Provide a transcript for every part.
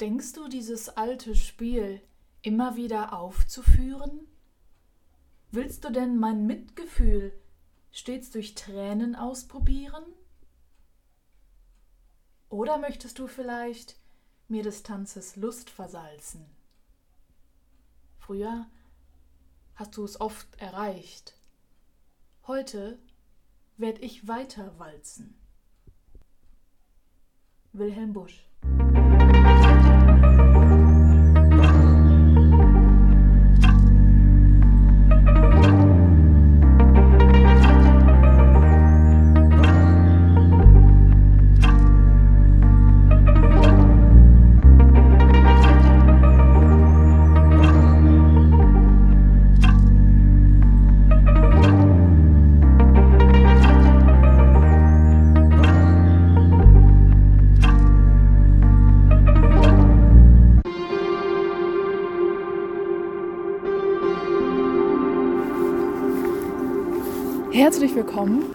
Denkst du, dieses alte Spiel immer wieder aufzuführen? Willst du denn mein Mitgefühl stets durch Tränen ausprobieren? Oder möchtest du vielleicht mir des Tanzes Lust versalzen? Früher hast du es oft erreicht. Heute werd ich weiter walzen. Wilhelm Busch willkommen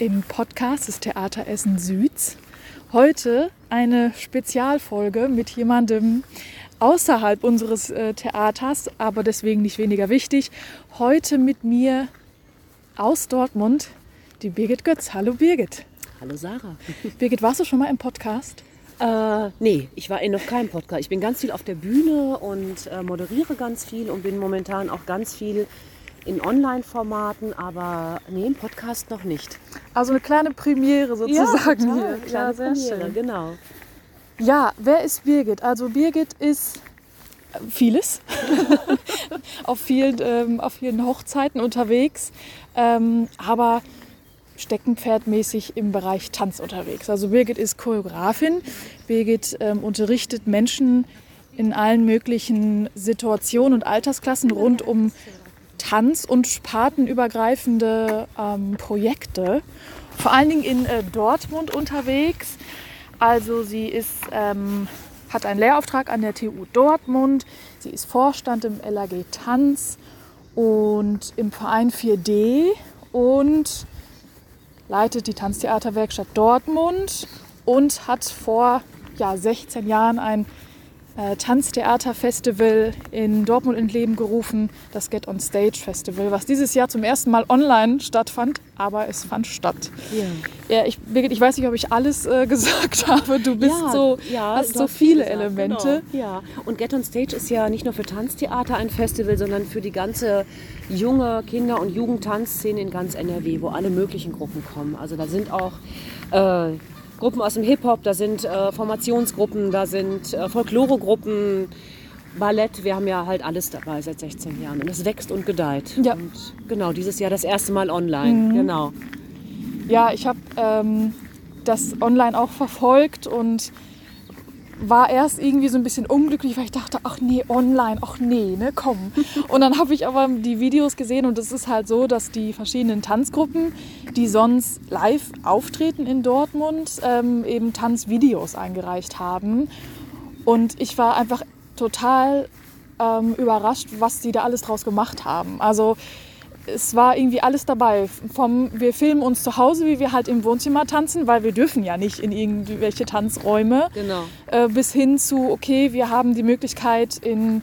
im Podcast des Theater Essen Süds. Heute eine Spezialfolge mit jemandem außerhalb unseres äh, Theaters, aber deswegen nicht weniger wichtig. Heute mit mir aus Dortmund die Birgit Götz. Hallo Birgit. Hallo Sarah. Birgit, warst du schon mal im Podcast? Äh, nee, ich war in noch keinem Podcast. Ich bin ganz viel auf der Bühne und äh, moderiere ganz viel und bin momentan auch ganz viel in Online-Formaten, aber nee, im Podcast noch nicht. Also eine kleine Premiere sozusagen ja, hier. Ja, sehr Premiere, schön. Genau. Ja, wer ist Birgit? Also Birgit ist äh, vieles, auf, vielen, ähm, auf vielen Hochzeiten unterwegs, ähm, aber steckenpferdmäßig im Bereich Tanz unterwegs. Also Birgit ist Choreografin, Birgit ähm, unterrichtet Menschen in allen möglichen Situationen und Altersklassen rund um Tanz- und spartenübergreifende ähm, Projekte, vor allen Dingen in äh, Dortmund unterwegs. Also sie ist, ähm, hat einen Lehrauftrag an der TU Dortmund, sie ist Vorstand im LAG Tanz und im Verein 4D und leitet die Tanztheaterwerkstatt Dortmund und hat vor ja, 16 Jahren ein äh, Tanztheaterfestival in Dortmund ins Leben gerufen, das Get on Stage Festival, was dieses Jahr zum ersten Mal online stattfand, aber es fand statt. Ja. ja ich, Birgit, ich weiß nicht, ob ich alles äh, gesagt habe. Du bist ja, so, ja, hast so viele gesagt, Elemente. Genau. Ja, und Get on Stage ist ja nicht nur für Tanztheater ein Festival, sondern für die ganze junge Kinder- und Jugendtanzszene in ganz NRW, wo alle möglichen Gruppen kommen. Also da sind auch äh, Gruppen aus dem Hip-Hop, da sind äh, Formationsgruppen, da sind äh, Folkloregruppen, Ballett. Wir haben ja halt alles dabei seit 16 Jahren und es wächst und gedeiht. Ja. Und genau, dieses Jahr das erste Mal online. Mhm. Genau. Ja, ich habe ähm, das online auch verfolgt und war erst irgendwie so ein bisschen unglücklich, weil ich dachte, ach nee, online, ach nee, ne, komm. Und dann habe ich aber die Videos gesehen und es ist halt so, dass die verschiedenen Tanzgruppen, die sonst live auftreten in Dortmund, ähm, eben Tanzvideos eingereicht haben. Und ich war einfach total ähm, überrascht, was die da alles draus gemacht haben. Also es war irgendwie alles dabei. Vom wir filmen uns zu Hause, wie wir halt im Wohnzimmer tanzen, weil wir dürfen ja nicht in irgendwelche Tanzräume. Genau. Äh, bis hin zu, okay, wir haben die Möglichkeit in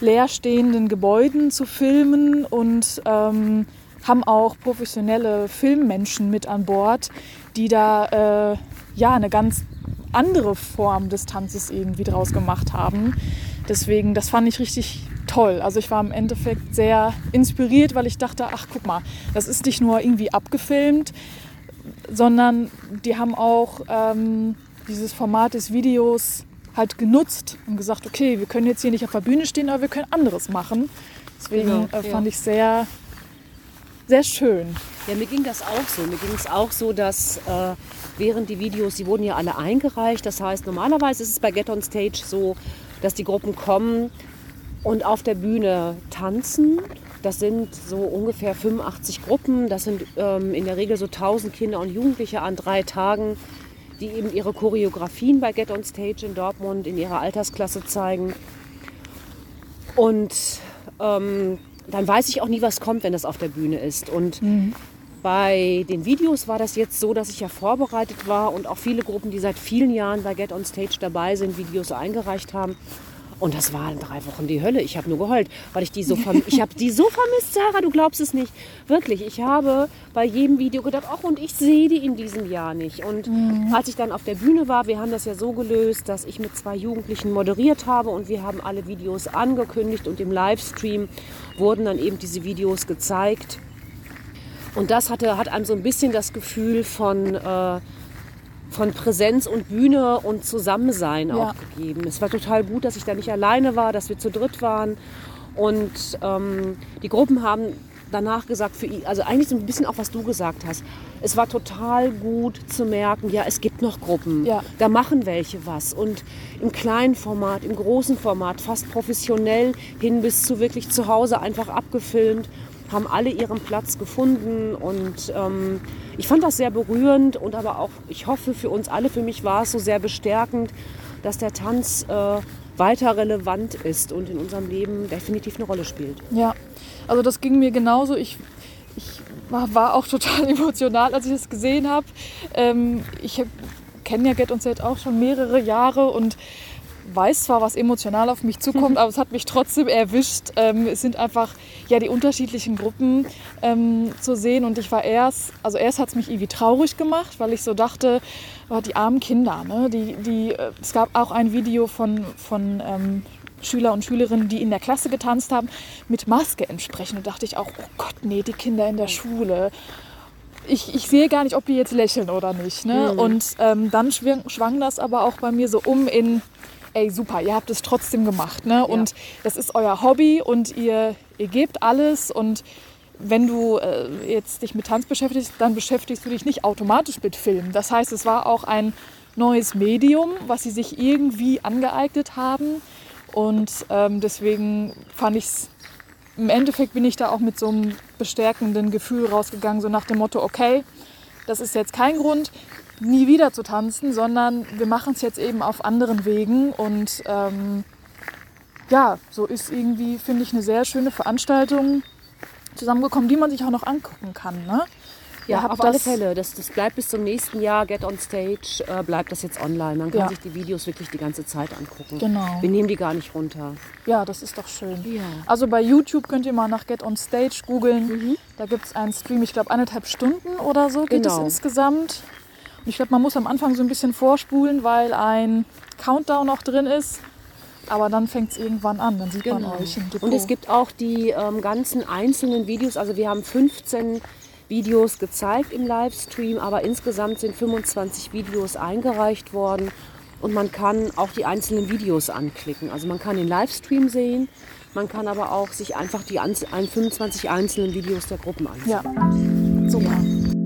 leerstehenden Gebäuden zu filmen und ähm, haben auch professionelle Filmmenschen mit an Bord, die da äh, ja eine ganz andere Form des Tanzes irgendwie draus gemacht haben. Deswegen, das fand ich richtig toll. Also ich war im Endeffekt sehr inspiriert, weil ich dachte, ach guck mal, das ist nicht nur irgendwie abgefilmt, sondern die haben auch ähm, dieses Format des Videos halt genutzt und gesagt, okay, wir können jetzt hier nicht auf der Bühne stehen, aber wir können anderes machen. Deswegen genau, äh, fand ja. ich sehr, sehr schön. Ja, mir ging das auch so. Mir ging es auch so, dass äh, während die Videos, die wurden ja alle eingereicht. Das heißt, normalerweise ist es bei Get on Stage so, dass die Gruppen kommen und auf der Bühne tanzen. Das sind so ungefähr 85 Gruppen. Das sind ähm, in der Regel so 1000 Kinder und Jugendliche an drei Tagen, die eben ihre Choreografien bei Get on Stage in Dortmund in ihrer Altersklasse zeigen. Und ähm, dann weiß ich auch nie, was kommt, wenn das auf der Bühne ist. Und mhm. Bei den Videos war das jetzt so, dass ich ja vorbereitet war und auch viele Gruppen, die seit vielen Jahren bei Get on Stage dabei sind, Videos eingereicht haben. Und das war in drei Wochen die Hölle. Ich habe nur geheult, weil ich die so ich habe die so vermisst, Sarah. Du glaubst es nicht. Wirklich. Ich habe bei jedem Video gedacht, ach und ich sehe die in diesem Jahr nicht. Und mhm. als ich dann auf der Bühne war, wir haben das ja so gelöst, dass ich mit zwei Jugendlichen moderiert habe und wir haben alle Videos angekündigt und im Livestream wurden dann eben diese Videos gezeigt. Und das hatte, hat einem so ein bisschen das Gefühl von äh, von Präsenz und Bühne und Zusammensein ja. auch gegeben. Es war total gut, dass ich da nicht alleine war, dass wir zu dritt waren. Und ähm, die Gruppen haben danach gesagt, für, also eigentlich so ein bisschen auch, was du gesagt hast. Es war total gut zu merken, ja, es gibt noch Gruppen. Ja. Da machen welche was. Und im kleinen Format, im großen Format, fast professionell hin bis zu wirklich zu Hause einfach abgefilmt haben alle ihren Platz gefunden und ähm, ich fand das sehr berührend und aber auch, ich hoffe für uns alle, für mich war es so sehr bestärkend, dass der Tanz äh, weiter relevant ist und in unserem Leben definitiv eine Rolle spielt. Ja, also das ging mir genauso. Ich, ich war, war auch total emotional, als ich das gesehen habe. Ähm, ich kenne ja Get und Set auch schon mehrere Jahre und weiß zwar, was emotional auf mich zukommt, aber es hat mich trotzdem erwischt. Ähm, es sind einfach ja die unterschiedlichen Gruppen ähm, zu sehen und ich war erst, also erst hat es mich irgendwie traurig gemacht, weil ich so dachte, oh, die armen Kinder, ne? die, die, äh, es gab auch ein Video von, von ähm, Schüler und Schülerinnen, die in der Klasse getanzt haben, mit Maske entsprechend. Und dachte ich auch, oh Gott, nee, die Kinder in der Schule. Ich, ich sehe gar nicht, ob die jetzt lächeln oder nicht. Ne? Mhm. Und ähm, dann schwang, schwang das aber auch bei mir so um in, ey super, ihr habt es trotzdem gemacht. Ne? Und das ist euer Hobby und ihr, ihr gebt alles und wenn du äh, jetzt dich mit Tanz beschäftigst, dann beschäftigst du dich nicht automatisch mit Film. Das heißt, es war auch ein neues Medium, was sie sich irgendwie angeeignet haben. Und ähm, deswegen fand ich es, im Endeffekt bin ich da auch mit so einem bestärkenden Gefühl rausgegangen, so nach dem Motto, okay, das ist jetzt kein Grund, nie wieder zu tanzen, sondern wir machen es jetzt eben auf anderen Wegen. Und ähm, ja, so ist irgendwie, finde ich, eine sehr schöne Veranstaltung zusammengekommen, die man sich auch noch angucken kann. Ne? Ja, auf alle Fälle. Das, das bleibt bis zum nächsten Jahr. Get on Stage äh, bleibt das jetzt online. Man kann ja. sich die Videos wirklich die ganze Zeit angucken. Genau. Wir nehmen die gar nicht runter. Ja, das ist doch schön. Ja. Also bei YouTube könnt ihr mal nach Get on Stage googeln. Mhm. Da gibt es einen Stream, ich glaube eineinhalb Stunden oder so geht genau. es insgesamt. Ich glaube, man muss am Anfang so ein bisschen vorspulen, weil ein Countdown noch drin ist. Aber dann fängt es irgendwann an, dann sieht genau. man euch im Depot. Und es gibt auch die ähm, ganzen einzelnen Videos. Also wir haben 15 Videos gezeigt im Livestream, aber insgesamt sind 25 Videos eingereicht worden. Und man kann auch die einzelnen Videos anklicken. Also man kann den Livestream sehen, man kann aber auch sich einfach die 25 einzelnen Videos der Gruppen ansehen. Ja, super.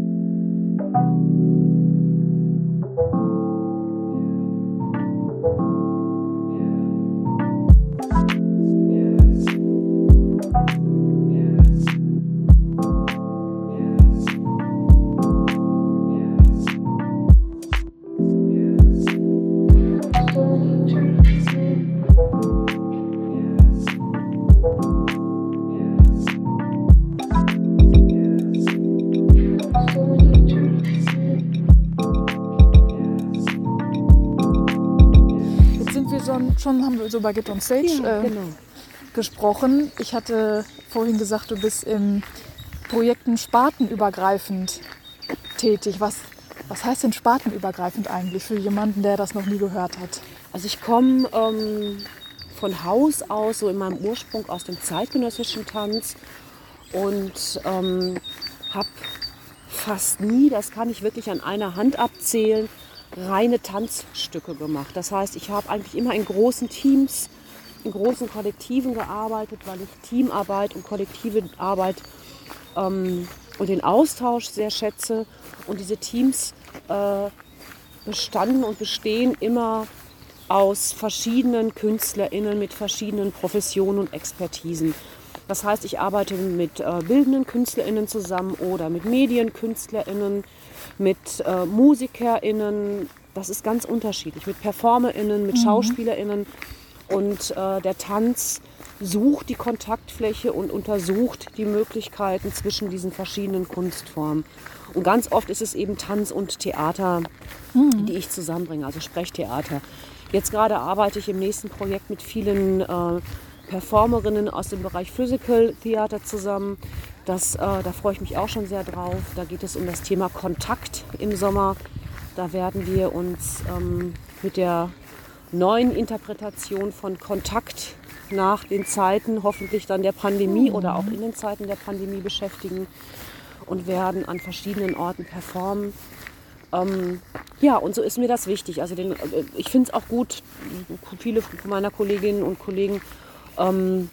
Schon haben wir so bei Get on Stage ja, äh, genau. gesprochen. Ich hatte vorhin gesagt, du bist in Projekten spartenübergreifend tätig. Was, was heißt denn spartenübergreifend eigentlich für jemanden, der das noch nie gehört hat? Also ich komme ähm, von Haus aus, so in meinem Ursprung aus dem zeitgenössischen Tanz und ähm, habe fast nie, das kann ich wirklich an einer Hand abzählen, reine Tanzstücke gemacht. Das heißt, ich habe eigentlich immer in großen Teams, in großen Kollektiven gearbeitet, weil ich Teamarbeit und kollektive Arbeit ähm, und den Austausch sehr schätze. Und diese Teams äh, bestanden und bestehen immer aus verschiedenen KünstlerInnen mit verschiedenen Professionen und Expertisen. Das heißt, ich arbeite mit äh, bildenden KünstlerInnen zusammen oder mit MedienkünstlerInnen, mit äh, MusikerInnen. Das ist ganz unterschiedlich. Mit PerformerInnen, mit mhm. SchauspielerInnen. Und äh, der Tanz sucht die Kontaktfläche und untersucht die Möglichkeiten zwischen diesen verschiedenen Kunstformen. Und ganz oft ist es eben Tanz und Theater, mhm. die ich zusammenbringe, also Sprechtheater. Jetzt gerade arbeite ich im nächsten Projekt mit vielen äh, Performerinnen aus dem Bereich Physical Theater zusammen. Das, äh, da freue ich mich auch schon sehr drauf. Da geht es um das Thema Kontakt im Sommer. Da werden wir uns ähm, mit der neuen Interpretation von Kontakt nach den Zeiten, hoffentlich dann der Pandemie mhm. oder auch in den Zeiten der Pandemie beschäftigen und werden an verschiedenen Orten performen. Ähm, ja, und so ist mir das wichtig. Also den, äh, ich finde es auch gut, viele meiner Kolleginnen und Kollegen ähm,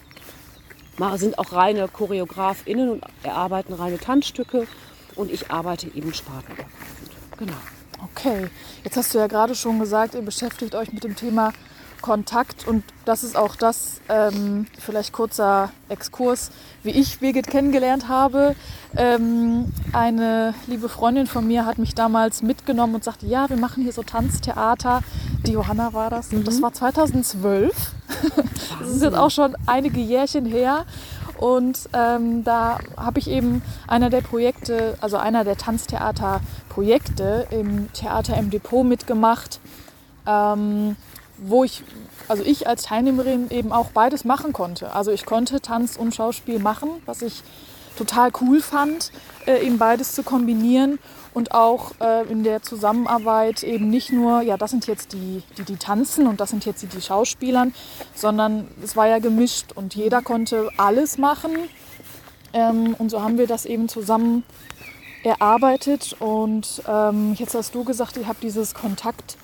sind auch reine ChoreografInnen und erarbeiten reine Tanzstücke und ich arbeite eben spartenübergreifend. Genau. Okay, jetzt hast du ja gerade schon gesagt, ihr beschäftigt euch mit dem Thema Kontakt und das ist auch das, ähm, vielleicht kurzer Exkurs, wie ich Birgit kennengelernt habe. Ähm, eine liebe Freundin von mir hat mich damals mitgenommen und sagte, ja, wir machen hier so Tanztheater. Die Johanna war das. Mhm. Das war 2012. das ist jetzt auch schon einige Jährchen her. Und ähm, da habe ich eben einer der Projekte, also einer der Tanztheaterprojekte im Theater im Depot mitgemacht. Ähm, wo ich, also ich als Teilnehmerin eben auch beides machen konnte. Also ich konnte Tanz und Schauspiel machen, was ich total cool fand, äh, eben beides zu kombinieren und auch äh, in der Zusammenarbeit eben nicht nur, ja, das sind jetzt die, die, die tanzen und das sind jetzt die, die Schauspielern, sondern es war ja gemischt und jeder konnte alles machen. Ähm, und so haben wir das eben zusammen erarbeitet. Und ähm, jetzt hast du gesagt, ihr habt dieses Kontakt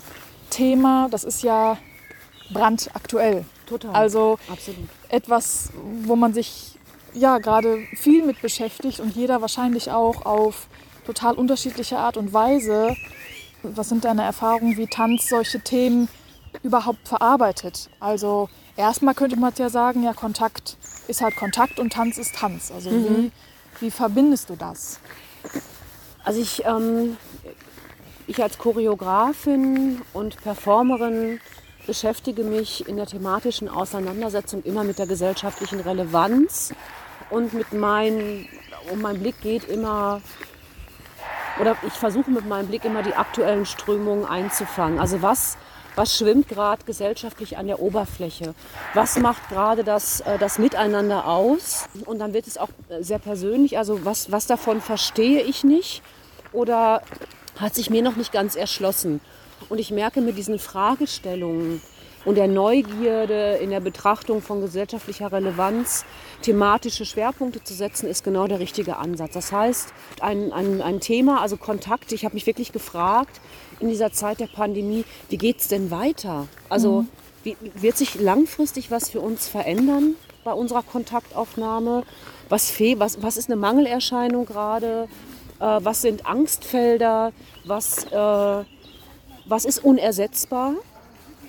Thema, das ist ja brandaktuell. Total. Also Absolut. etwas, wo man sich ja gerade viel mit beschäftigt und jeder wahrscheinlich auch auf total unterschiedliche Art und Weise. Was sind deine Erfahrungen, wie Tanz solche Themen überhaupt verarbeitet? Also erstmal könnte man ja sagen, ja, Kontakt ist halt Kontakt und Tanz ist Tanz. Also mhm. wie, wie verbindest du das? Also ich ähm, ich als Choreografin und Performerin beschäftige mich in der thematischen Auseinandersetzung immer mit der gesellschaftlichen Relevanz und mit meinem, und mein Blick geht immer, oder ich versuche mit meinem Blick immer die aktuellen Strömungen einzufangen. Also was, was schwimmt gerade gesellschaftlich an der Oberfläche? Was macht gerade das, äh, das Miteinander aus? Und dann wird es auch sehr persönlich, also was, was davon verstehe ich nicht? Oder hat sich mir noch nicht ganz erschlossen. Und ich merke mit diesen Fragestellungen und der Neugierde in der Betrachtung von gesellschaftlicher Relevanz, thematische Schwerpunkte zu setzen, ist genau der richtige Ansatz. Das heißt, ein, ein, ein Thema, also Kontakt, ich habe mich wirklich gefragt in dieser Zeit der Pandemie, wie geht es denn weiter? Also mhm. wie, wird sich langfristig was für uns verändern bei unserer Kontaktaufnahme? Was, was, was ist eine Mangelerscheinung gerade? äh, was sind Angstfelder, was, äh, was ist unersetzbar,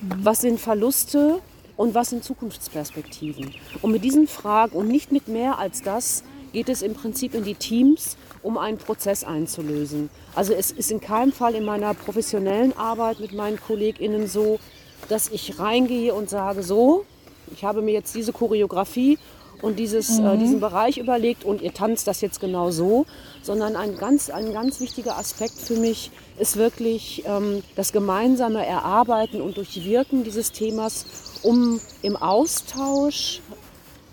was sind Verluste und was sind Zukunftsperspektiven. Und mit diesen Fragen und nicht mit mehr als das geht es im Prinzip in die Teams, um einen Prozess einzulösen. Also es ist in keinem Fall in meiner professionellen Arbeit mit meinen KollegInnen so, dass ich reingehe und sage, so, ich habe mir jetzt diese Choreografie und dieses, äh, mhm. äh, diesen Bereich überlegt und ihr tanzt das jetzt genau so, sondern ein ganz, ein ganz wichtiger Aspekt für mich ist wirklich ähm, das gemeinsame Erarbeiten und Durchwirken dieses Themas, um im Austausch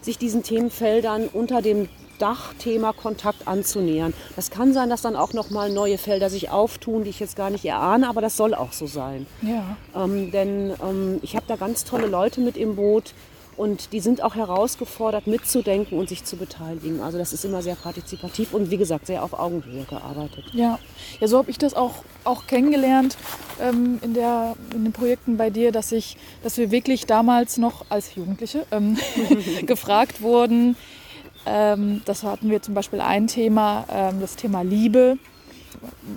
sich diesen Themenfeldern unter dem Dachthema Kontakt anzunähern. Das kann sein, dass dann auch noch mal neue Felder sich auftun, die ich jetzt gar nicht erahne, aber das soll auch so sein. Ja. Ähm, denn ähm, ich habe da ganz tolle Leute mit im Boot, und die sind auch herausgefordert, mitzudenken und sich zu beteiligen. Also das ist immer sehr partizipativ und wie gesagt, sehr auf Augenhöhe gearbeitet. Ja, ja so habe ich das auch, auch kennengelernt ähm, in, der, in den Projekten bei dir, dass, ich, dass wir wirklich damals noch als Jugendliche ähm, gefragt wurden. Ähm, das hatten wir zum Beispiel ein Thema, ähm, das Thema Liebe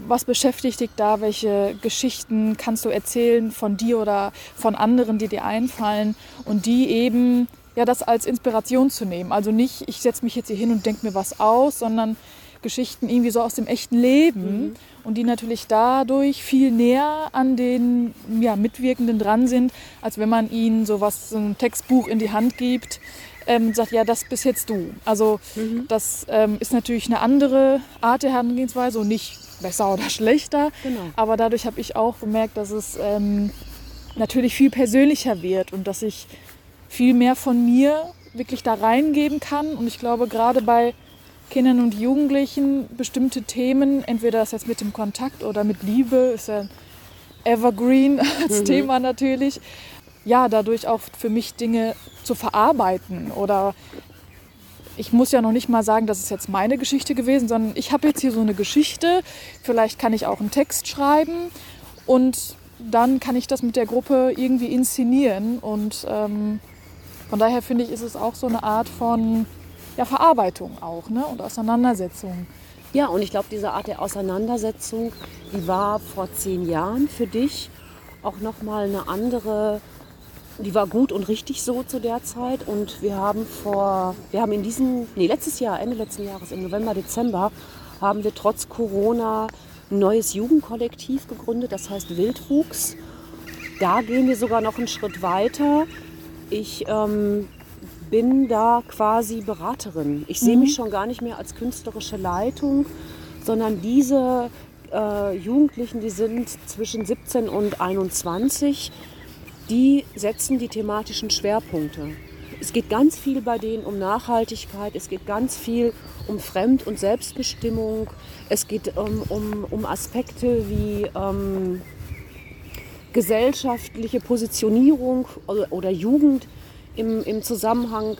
was beschäftigt dich da? Welche Geschichten kannst du erzählen von dir oder von anderen, die dir einfallen und die eben ja das als Inspiration zu nehmen. Also nicht, ich setze mich jetzt hier hin und denke mir was aus, sondern Geschichten irgendwie so aus dem echten Leben und die natürlich dadurch viel näher an den ja, Mitwirkenden dran sind, als wenn man ihnen sowas, so ein Textbuch in die Hand gibt ähm, und sagt, ja, das bist jetzt du. Also das ähm, ist natürlich eine andere Art der Herangehensweise und nicht besser oder schlechter. Genau. Aber dadurch habe ich auch bemerkt, dass es ähm, natürlich viel persönlicher wird und dass ich viel mehr von mir wirklich da reingeben kann. Und ich glaube, gerade bei Kindern und Jugendlichen bestimmte Themen, entweder das jetzt mit dem Kontakt oder mit Liebe, ist ja ein Evergreen als Thema natürlich, ja, dadurch auch für mich Dinge zu verarbeiten oder ich muss ja noch nicht mal sagen, das ist jetzt meine Geschichte gewesen, sondern ich habe jetzt hier so eine Geschichte. Vielleicht kann ich auch einen Text schreiben und dann kann ich das mit der Gruppe irgendwie inszenieren. Und ähm, von daher finde ich, ist es auch so eine Art von ja, Verarbeitung auch ne? und Auseinandersetzung. Ja, und ich glaube, diese Art der Auseinandersetzung, die war vor zehn Jahren für dich auch nochmal eine andere, die war gut und richtig so zu der Zeit. Und wir haben vor, wir haben in diesem, nee, letztes Jahr, Ende letzten Jahres, im November, Dezember, haben wir trotz Corona ein neues Jugendkollektiv gegründet, das heißt Wildwuchs. Da gehen wir sogar noch einen Schritt weiter. Ich ähm, bin da quasi Beraterin. Ich sehe mich schon gar nicht mehr als künstlerische Leitung, sondern diese äh, Jugendlichen, die sind zwischen 17 und 21, die setzen die thematischen Schwerpunkte. Es geht ganz viel bei denen um Nachhaltigkeit, es geht ganz viel um Fremd- und Selbstbestimmung, es geht um, um, um Aspekte wie ähm, gesellschaftliche Positionierung oder, oder Jugend im, im Zusammenhang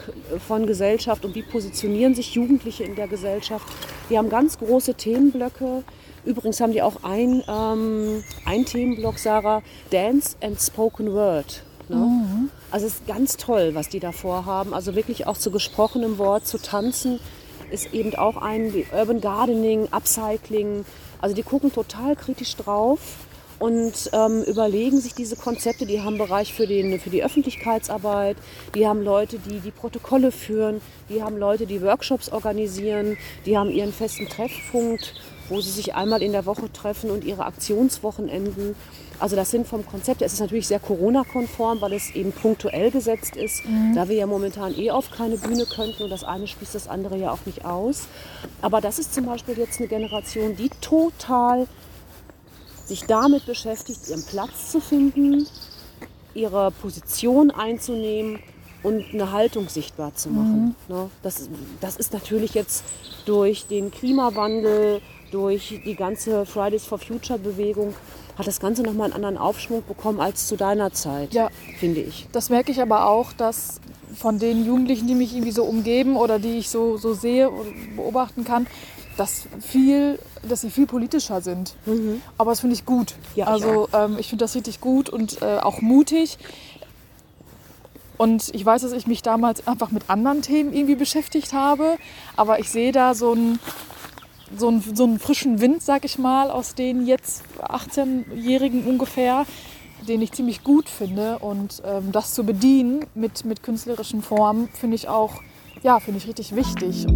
von Gesellschaft und wie positionieren sich Jugendliche in der Gesellschaft. Die haben ganz große Themenblöcke. Übrigens haben die auch ein, ähm, ein Themenblock, Sarah, Dance and Spoken Word. Ne? Also es ist ganz toll, was die da vorhaben. Also wirklich auch zu gesprochenem Wort, zu tanzen, ist eben auch ein wie Urban Gardening, Upcycling. Also die gucken total kritisch drauf und ähm, überlegen sich diese Konzepte. Die haben Bereich für, den, für die Öffentlichkeitsarbeit, die haben Leute, die die Protokolle führen, die haben Leute, die Workshops organisieren, die haben ihren festen Treffpunkt, wo sie sich einmal in der Woche treffen und ihre Aktionswochenenden. Also das sind vom Konzept, es ist natürlich sehr Corona-konform, weil es eben punktuell gesetzt ist, da wir ja momentan eh auf keine Bühne könnten und das eine schließt das andere ja auch nicht aus. Aber das ist zum Beispiel jetzt eine Generation, die total sich damit beschäftigt, ihren Platz zu finden, ihre Position einzunehmen und eine Haltung sichtbar zu machen. Ne? Das, das ist natürlich jetzt durch den Klimawandel, durch die ganze Fridays for Future Bewegung, hat das Ganze nochmal einen anderen Aufschwung bekommen als zu deiner Zeit, Ja. finde ich. Das merke ich aber auch, dass von den Jugendlichen, die mich irgendwie so umgeben oder die ich so, so sehe und beobachten kann, dass, viel, dass sie viel politischer sind. Aber das finde ich gut. Ja, also ähm, ich finde das richtig gut und äh, auch mutig. Und ich weiß, dass ich mich damals einfach mit anderen Themen irgendwie beschäftigt habe. Aber ich sehe da so einen, so einen, so einen frischen Wind, sag ich mal, aus den jetzt 18-Jährigen ungefähr, den ich ziemlich gut finde. Und ähm, das zu bedienen mit, mit künstlerischen Formen, finde ich auch, ja, finde ich richtig wichtig.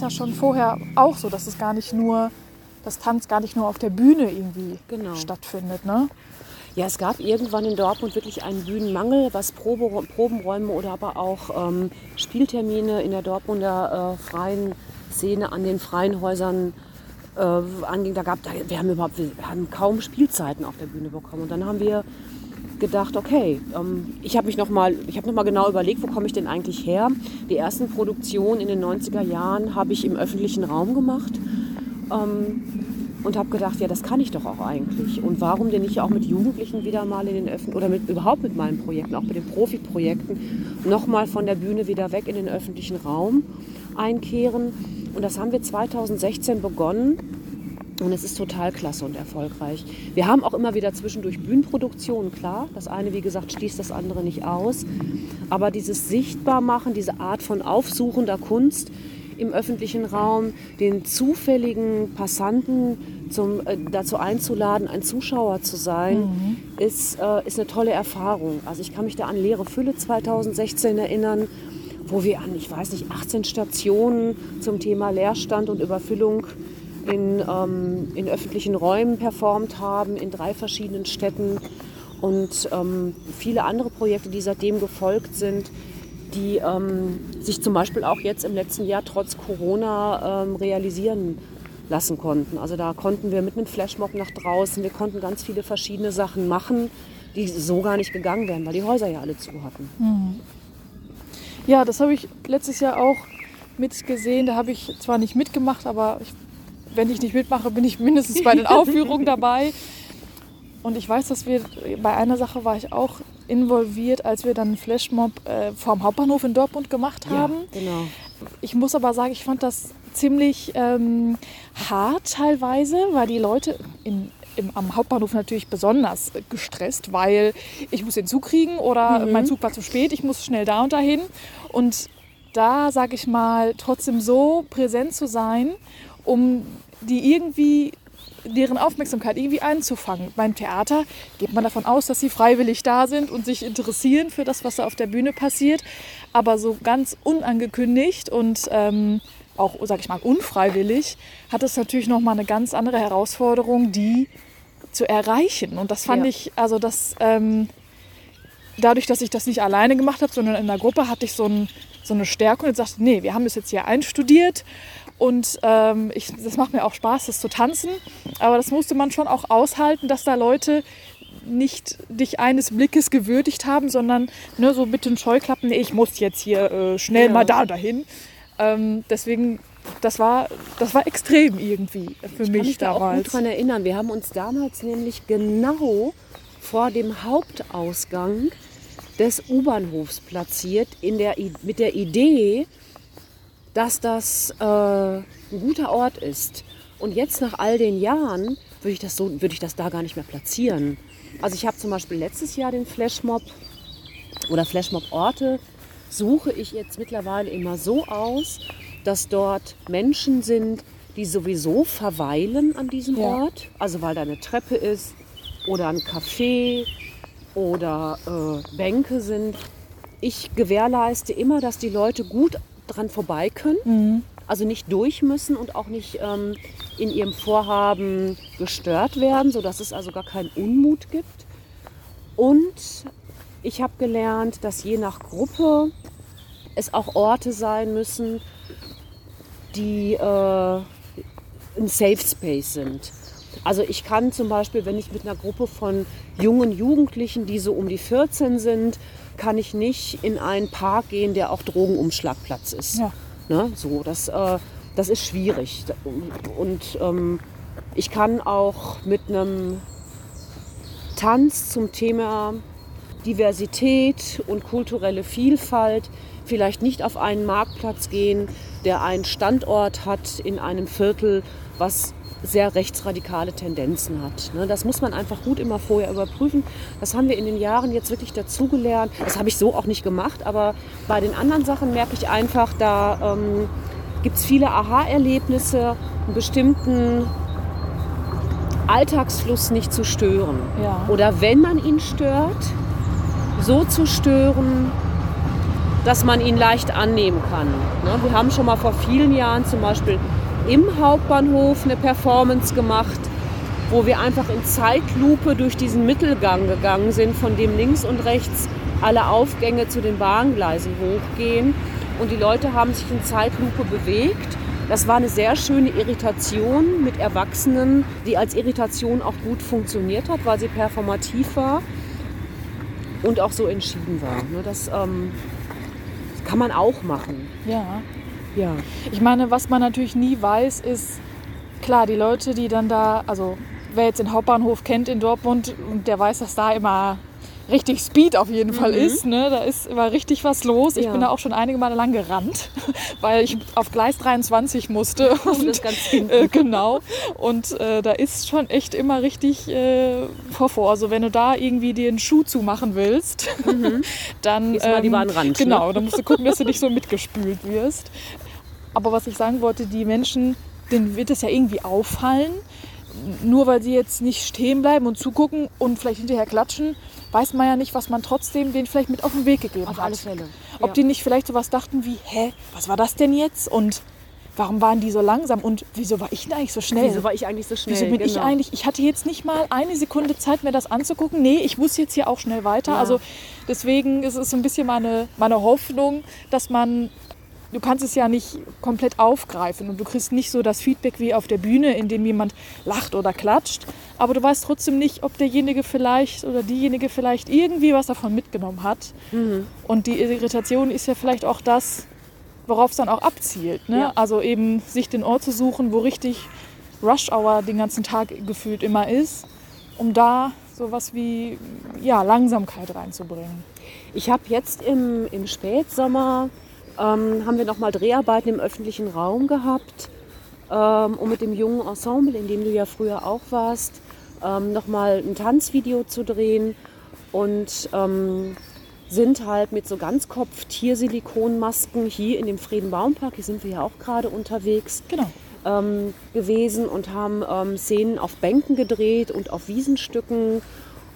Das ja schon vorher auch so, dass es gar nicht nur, das Tanz gar nicht nur auf der Bühne irgendwie Genau. stattfindet. Ne? Ja, es gab irgendwann in Dortmund wirklich einen Bühnenmangel, was Probe, Probenräume oder aber auch ähm, Spieltermine in der Dortmunder äh, freien Szene an den freien Häusern äh, anging. Da gab, da, wir, haben überhaupt, wir haben kaum Spielzeiten auf der Bühne bekommen. Und dann haben wir gedacht, okay, ähm, ich habe mich noch mal, ich habe noch genau überlegt, wo komme ich denn eigentlich her? Die ersten Produktionen in den 90er Jahren habe ich im öffentlichen Raum gemacht ähm, und habe gedacht, ja, das kann ich doch auch eigentlich. Und warum denn nicht auch mit Jugendlichen wieder mal in den Öffentlichen oder mit, überhaupt mit meinen Projekten, auch mit den Profiprojekten, noch mal von der Bühne wieder weg in den öffentlichen Raum einkehren. Und das haben wir 2016 begonnen und es ist total klasse und erfolgreich. Wir haben auch immer wieder zwischendurch Bühnenproduktionen, klar. Das eine, wie gesagt, schließt das andere nicht aus. Aber dieses Sichtbarmachen, diese Art von aufsuchender Kunst im öffentlichen Raum, den zufälligen Passanten zum, äh, dazu einzuladen, ein Zuschauer zu sein, mhm. ist, äh, ist eine tolle Erfahrung. Also ich kann mich da an Leere Fülle 2016 erinnern, wo wir an, ich weiß nicht, 18 Stationen zum Thema Leerstand und Überfüllung in, ähm, in öffentlichen Räumen performt haben, in drei verschiedenen Städten und ähm, viele andere Projekte, die seitdem gefolgt sind, die ähm, sich zum Beispiel auch jetzt im letzten Jahr trotz Corona ähm, realisieren lassen konnten. Also da konnten wir mit einem Flashmob nach draußen, wir konnten ganz viele verschiedene Sachen machen, die so gar nicht gegangen wären, weil die Häuser ja alle zu hatten. Mhm. Ja, das habe ich letztes Jahr auch mitgesehen. Da habe ich zwar nicht mitgemacht, aber ich wenn ich nicht mitmache, bin ich mindestens bei den Aufführungen dabei. Und ich weiß, dass wir bei einer Sache war ich auch involviert, als wir dann einen Flashmob äh, vorm Hauptbahnhof in Dortmund gemacht haben. Ja, genau. Ich muss aber sagen, ich fand das ziemlich ähm, hart teilweise, weil die Leute in, im, am Hauptbahnhof natürlich besonders gestresst, weil ich muss den Zug kriegen oder mhm. mein Zug war zu spät, ich muss schnell da und dahin. Und da, sage ich mal, trotzdem so präsent zu sein, um die irgendwie deren Aufmerksamkeit irgendwie einzufangen. Beim Theater geht man davon aus, dass sie freiwillig da sind und sich interessieren für das, was da auf der Bühne passiert. Aber so ganz unangekündigt und ähm, auch, sag ich mal, unfreiwillig hat es natürlich nochmal eine ganz andere Herausforderung, die zu erreichen. Und das fand ja. ich, also das, ähm, dadurch, dass ich das nicht alleine gemacht habe, sondern in der Gruppe, hatte ich so, ein, so eine Stärke und sagte, nee, wir haben das jetzt hier einstudiert und ähm, ich, das macht mir auch Spaß, das zu tanzen. Aber das musste man schon auch aushalten, dass da Leute nicht dich eines Blickes gewürdigt haben, sondern ne, so mit den Scheuklappen, nee, ich muss jetzt hier äh, schnell ja. mal da dahin. Ähm, deswegen, das war, das war extrem irgendwie für ich mich kann mich damals. Da auch gut daran erinnern. Wir haben uns damals nämlich genau vor dem Hauptausgang des U-Bahnhofs platziert, in der, mit der Idee, dass das äh, ein guter Ort ist. Und jetzt nach all den Jahren würde ich das so, würde ich das da gar nicht mehr platzieren. Also ich habe zum Beispiel letztes Jahr den Flashmob oder Flashmob-Orte suche ich jetzt mittlerweile immer so aus, dass dort Menschen sind, die sowieso verweilen an diesem ja. Ort. Also weil da eine Treppe ist oder ein Café oder äh, Bänke sind. Ich gewährleiste immer, dass die Leute gut dran vorbei können. Mhm. Also nicht durch müssen und auch nicht ähm, in ihrem Vorhaben gestört werden, sodass es also gar keinen Unmut gibt. Und ich habe gelernt, dass je nach Gruppe es auch Orte sein müssen, die äh, ein Safe Space sind. Also ich kann zum Beispiel, wenn ich mit einer Gruppe von jungen Jugendlichen, die so um die 14 sind, kann ich nicht in einen Park gehen, der auch Drogenumschlagplatz ist. Ja. Ne? So, das, äh, das ist schwierig. Und ähm, ich kann auch mit einem Tanz zum Thema Diversität und kulturelle Vielfalt vielleicht nicht auf einen Marktplatz gehen, der einen Standort hat in einem Viertel, was sehr rechtsradikale Tendenzen hat. Ne? Das muss man einfach gut immer vorher überprüfen. Das haben wir in den Jahren jetzt wirklich dazugelernt. Das habe ich so auch nicht gemacht, aber bei den anderen Sachen merke ich einfach, da ähm, gibt es viele Aha-Erlebnisse, einen bestimmten Alltagsfluss nicht zu stören. Ja. Oder wenn man ihn stört, so zu stören, dass man ihn leicht annehmen kann. Ne? Wir haben schon mal vor vielen Jahren zum Beispiel im Hauptbahnhof eine Performance gemacht, wo wir einfach in Zeitlupe durch diesen Mittelgang gegangen sind, von dem links und rechts alle Aufgänge zu den Bahngleisen hochgehen. Und die Leute haben sich in Zeitlupe bewegt. Das war eine sehr schöne Irritation mit Erwachsenen, die als Irritation auch gut funktioniert hat, weil sie performativ war. und auch so entschieden war. Ne? Das, ähm, das kann man auch machen. Ja. Ja. Ich meine, was man natürlich nie weiß, ist, klar, die Leute, die dann da, also wer jetzt den Hauptbahnhof kennt in Dortmund und der weiß, dass da immer richtig Speed auf jeden Fall ist. Ne? Da ist immer richtig was los. Ich Ja. bin da auch schon einige Male lang gerannt, weil ich auf Gleis 23 musste. Und Und, das ganz äh, genau. Und äh, da ist schon echt immer richtig äh, Vorvor. Also wenn du da irgendwie dir einen Schuh zumachen willst, dann... Gehst du mal lieber an den Rand, ne? Genau, dann musst du gucken, dass du nicht so mitgespült wirst. Aber was ich sagen wollte, die Menschen, denen wird es ja irgendwie auffallen. Nur weil sie jetzt nicht stehen bleiben und zugucken und vielleicht hinterher klatschen, weiß man ja nicht, was man trotzdem denen vielleicht mit auf den Weg gegeben Auf hat. alle Fälle. Ob ja. die nicht vielleicht sowas dachten wie, hä, was war das denn jetzt? Und warum waren die so langsam? Und wieso war ich denn eigentlich so schnell? Wieso war ich eigentlich so schnell? Wieso bin ich Genau. eigentlich? Ich hatte jetzt nicht mal eine Sekunde Zeit, mir das anzugucken. Nee, ich muss jetzt hier auch schnell weiter. Ja. Also deswegen ist es so ein bisschen meine, meine Hoffnung, dass man, du kannst es ja nicht komplett aufgreifen und du kriegst nicht so das Feedback wie auf der Bühne, in dem jemand lacht oder klatscht. Aber du weißt trotzdem nicht, ob derjenige vielleicht oder diejenige vielleicht irgendwie was davon mitgenommen hat. Mhm. Und die Irritation ist ja vielleicht auch das, worauf es dann auch abzielt. Ne? Ja. Also eben sich den Ort zu suchen, wo richtig Rush Hour den ganzen Tag gefühlt immer ist, um da sowas wie ja, Langsamkeit reinzubringen. Ich habe jetzt im, im Spätsommer ähm, haben wir noch mal Dreharbeiten im öffentlichen Raum gehabt, ähm, um mit dem jungen Ensemble, in dem du ja früher auch warst, ähm, noch mal ein Tanzvideo zu drehen und ähm, sind halt mit so Ganzkopf-Tiersilikonmasken hier in dem Friedenbaumpark, hier sind wir ja auch gerade unterwegs, Genau. ähm, gewesen und haben ähm, Szenen auf Bänken gedreht und auf Wiesenstücken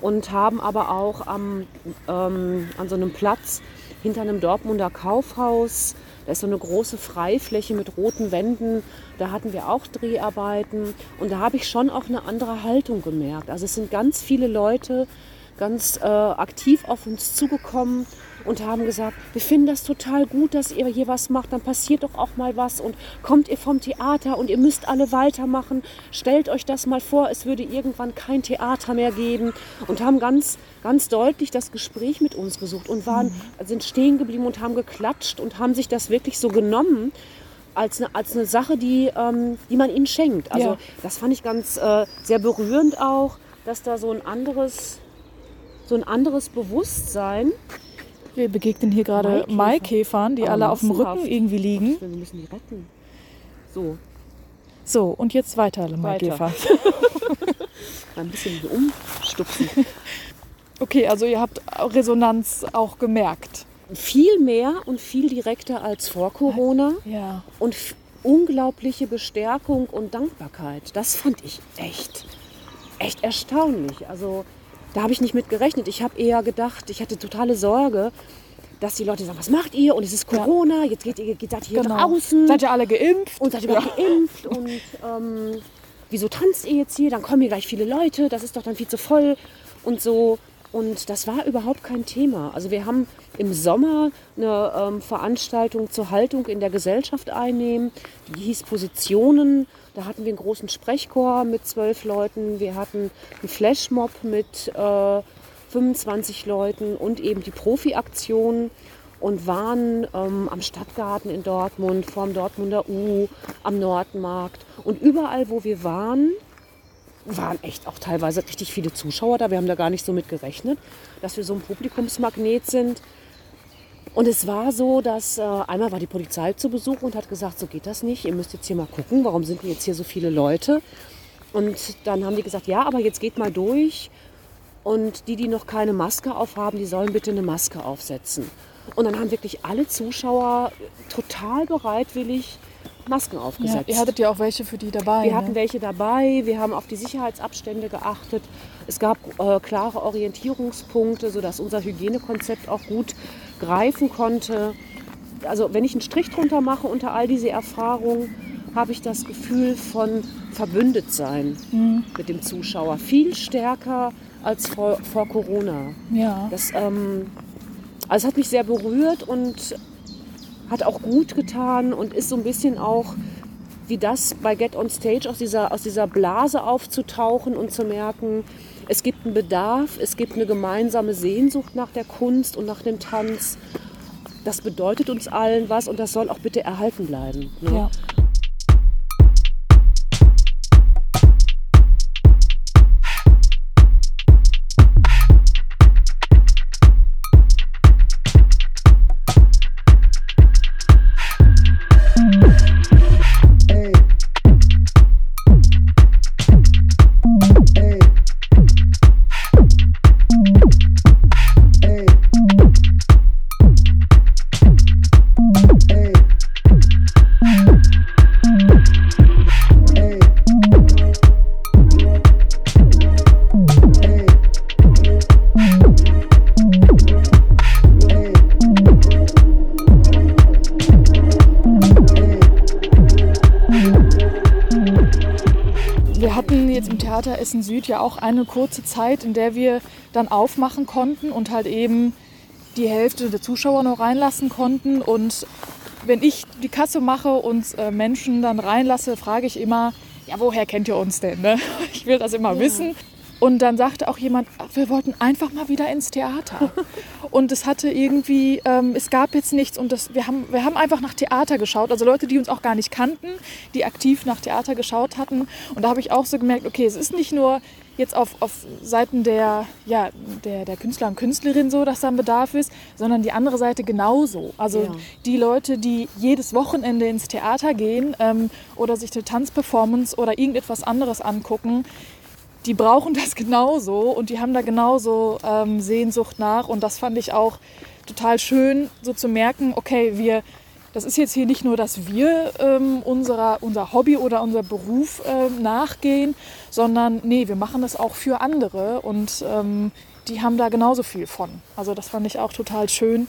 und haben aber auch am, ähm, an so einem Platz hinter einem Dortmunder Kaufhaus, da ist so eine große Freifläche mit roten Wänden, da hatten wir auch Dreharbeiten. Und da habe ich schon auch eine andere Haltung gemerkt. Also es sind ganz viele Leute ganz äh, aktiv auf uns zugekommen und haben gesagt, wir finden das total gut, dass ihr hier was macht, dann passiert doch auch mal was und kommt ihr vom Theater und ihr müsst alle weitermachen. Stellt euch das mal vor, es würde irgendwann kein Theater mehr geben und haben ganz, ganz deutlich das Gespräch mit uns gesucht und waren, sind stehen geblieben und haben geklatscht und haben sich das wirklich so genommen als eine, als eine Sache, die, ähm, die man ihnen schenkt. Also Ja. das fand ich ganz äh, sehr berührend auch, dass da so ein anderes, so ein anderes Bewusstsein Wir begegnen hier gerade Maikäfer. Maikäfern, die Aber alle auf dem Rücken irgendwie liegen. Wir müssen die retten. So, So, und jetzt weiter, Maikäfer. ein bisschen hier umstupsen. Okay, also ihr habt Resonanz auch gemerkt. viel mehr und viel direkter als vor Corona Ja. und unglaubliche Bestärkung und Dankbarkeit. Das fand ich echt, echt erstaunlich. Also da habe ich nicht mit gerechnet. Ich habe eher gedacht, ich hatte totale Sorge, dass die Leute sagen, was macht ihr? Und es ist Corona, jetzt geht ihr geht seid ihr hier Genau. draußen. Seid ihr alle geimpft? Und seid ihr überhaupt geimpft? Und ähm, wieso tanzt ihr jetzt hier? Dann kommen hier gleich viele Leute, das ist doch dann viel zu voll und so. Und das war überhaupt kein Thema. Also wir haben im Sommer eine ähm, Veranstaltung zur Haltung in der Gesellschaft einnehmen. Die hieß Positionen. Da hatten wir einen großen Sprechchor mit zwölf Leuten. Wir hatten einen Flashmob mit äh, 25 Leuten und eben die Profi-Aktion und waren ähm, am Stadtgarten in Dortmund, vorm Dortmunder U, am Nordmarkt. Und überall, wo wir waren, waren echt auch teilweise richtig viele Zuschauer da. Wir haben da gar nicht so mit gerechnet, dass wir so ein Publikumsmagnet sind. Und es war so, dass äh, einmal war die Polizei zu Besuch und hat gesagt, so geht das nicht. Ihr müsst jetzt hier mal gucken, warum sind denn jetzt hier so viele Leute? Und dann haben die gesagt, ja, aber jetzt geht mal durch. Und die, die noch keine Maske aufhaben, die sollen bitte eine Maske aufsetzen. Und dann haben wirklich alle Zuschauer total bereitwillig Masken Ja, aufgesetzt. ihr hattet ja auch welche für die dabei. Wir hatten ne? welche dabei, wir haben auf die Sicherheitsabstände geachtet. Es gab äh, klare Orientierungspunkte, sodass unser Hygienekonzept auch gut greifen konnte. Also wenn ich einen Strich drunter mache unter all diese Erfahrungen, habe ich das Gefühl von Verbündetsein mit dem Zuschauer. Viel stärker als vor, vor Corona. Ja. Das, ähm, also es hat mich sehr berührt und hat auch gut getan und ist so ein bisschen auch wie das bei Get on Stage aus dieser, aus dieser Blase aufzutauchen und zu merken, es gibt einen Bedarf, es gibt eine gemeinsame Sehnsucht nach der Kunst und nach dem Tanz. Das bedeutet uns allen was und das soll auch bitte erhalten bleiben. Ne? Ja. Wir hatten jetzt im Theater Essen Süd ja auch eine kurze Zeit, in der wir dann aufmachen konnten und halt eben die Hälfte der Zuschauer noch reinlassen konnten. Und wenn ich die Kasse mache und äh, Menschen dann reinlasse, frage ich immer, ja, woher kennt ihr uns denn? Ne? Ich will das immer wissen. Und dann sagte auch jemand, ach, wir wollten einfach mal wieder ins Theater. Und es hatte irgendwie, ähm, es gab jetzt nichts und das, wir, haben, wir haben einfach nach Theater geschaut. Also Leute, die uns auch gar nicht kannten, die aktiv nach Theater geschaut hatten. Und da habe ich auch so gemerkt, okay, es ist nicht nur jetzt auf, auf Seiten der, ja, der, der Künstler und Künstlerin so, dass da ein Bedarf ist, sondern die andere Seite genauso. Also Ja. die Leute, die jedes Wochenende ins Theater gehen ähm, oder sich eine Tanzperformance oder irgendetwas anderes angucken, die brauchen das genauso und die haben da genauso ähm, Sehnsucht nach. Und das fand ich auch total schön, so zu merken, okay, wir, das ist jetzt hier nicht nur, dass wir ähm, unserer, unser Hobby oder unser Beruf ähm, nachgehen, sondern nee, wir machen das auch für andere und ähm, die haben da genauso viel von. Also das fand ich auch total schön.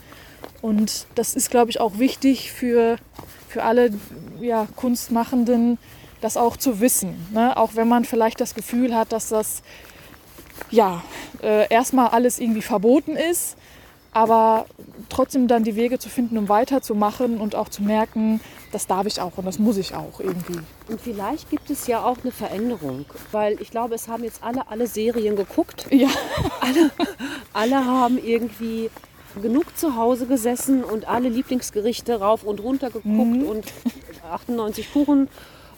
Und das ist, glaube ich, auch wichtig für, für alle ja, Kunstmachenden, das auch zu wissen. Ne? Auch wenn man vielleicht das Gefühl hat, dass das ja äh, erstmal alles irgendwie verboten ist, aber trotzdem dann die Wege zu finden, um weiterzumachen und auch zu merken, das darf ich auch und das muss ich auch irgendwie. Und vielleicht gibt es ja auch eine Veränderung, weil ich glaube, es haben jetzt alle alle Serien geguckt. Ja, Alle haben irgendwie genug zu Hause gesessen und alle Lieblingsgerichte rauf und runter geguckt Mhm. und 98 Kuchen